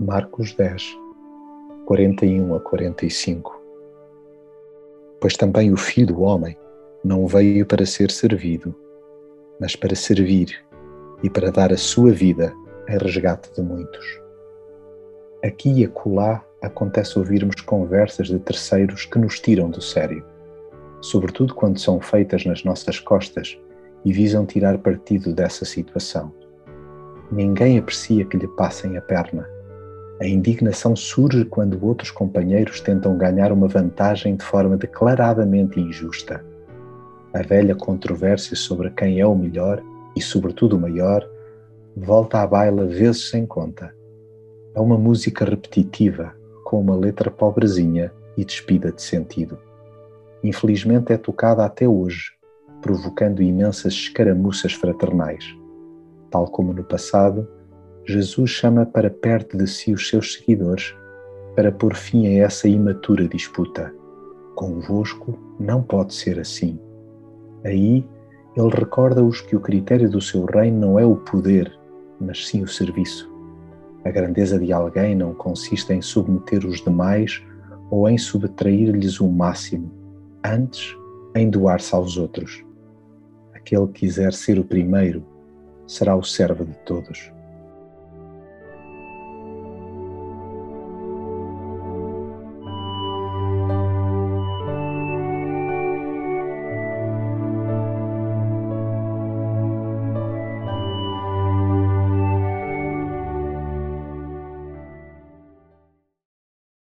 Marcos 10, 41 a 45 Pois também o Filho do Homem não veio para ser servido, mas para servir e para dar a sua vida em resgate de muitos. Aqui e acolá acontece ouvirmos conversas de terceiros que nos tiram do sério, sobretudo quando são feitas nas nossas costas e visam tirar partido dessa situação. Ninguém aprecia que lhe passem a perna a indignação surge quando outros companheiros tentam ganhar uma vantagem de forma declaradamente injusta. A velha controvérsia sobre quem é o melhor e, sobretudo, o maior volta à baila vezes sem conta. É uma música repetitiva, com uma letra pobrezinha e despida de sentido. Infelizmente é tocada até hoje, provocando imensas escaramuças fraternais. Tal como no passado, Jesus chama para perto de si os seus seguidores para pôr fim a essa imatura disputa. Convosco não pode ser assim. Aí ele recorda-os que o critério do seu reino não é o poder, mas sim o serviço. A grandeza de alguém não consiste em submeter os demais ou em subtrair-lhes o máximo, antes em doar-se aos outros. Aquele que quiser ser o primeiro será o servo de todos.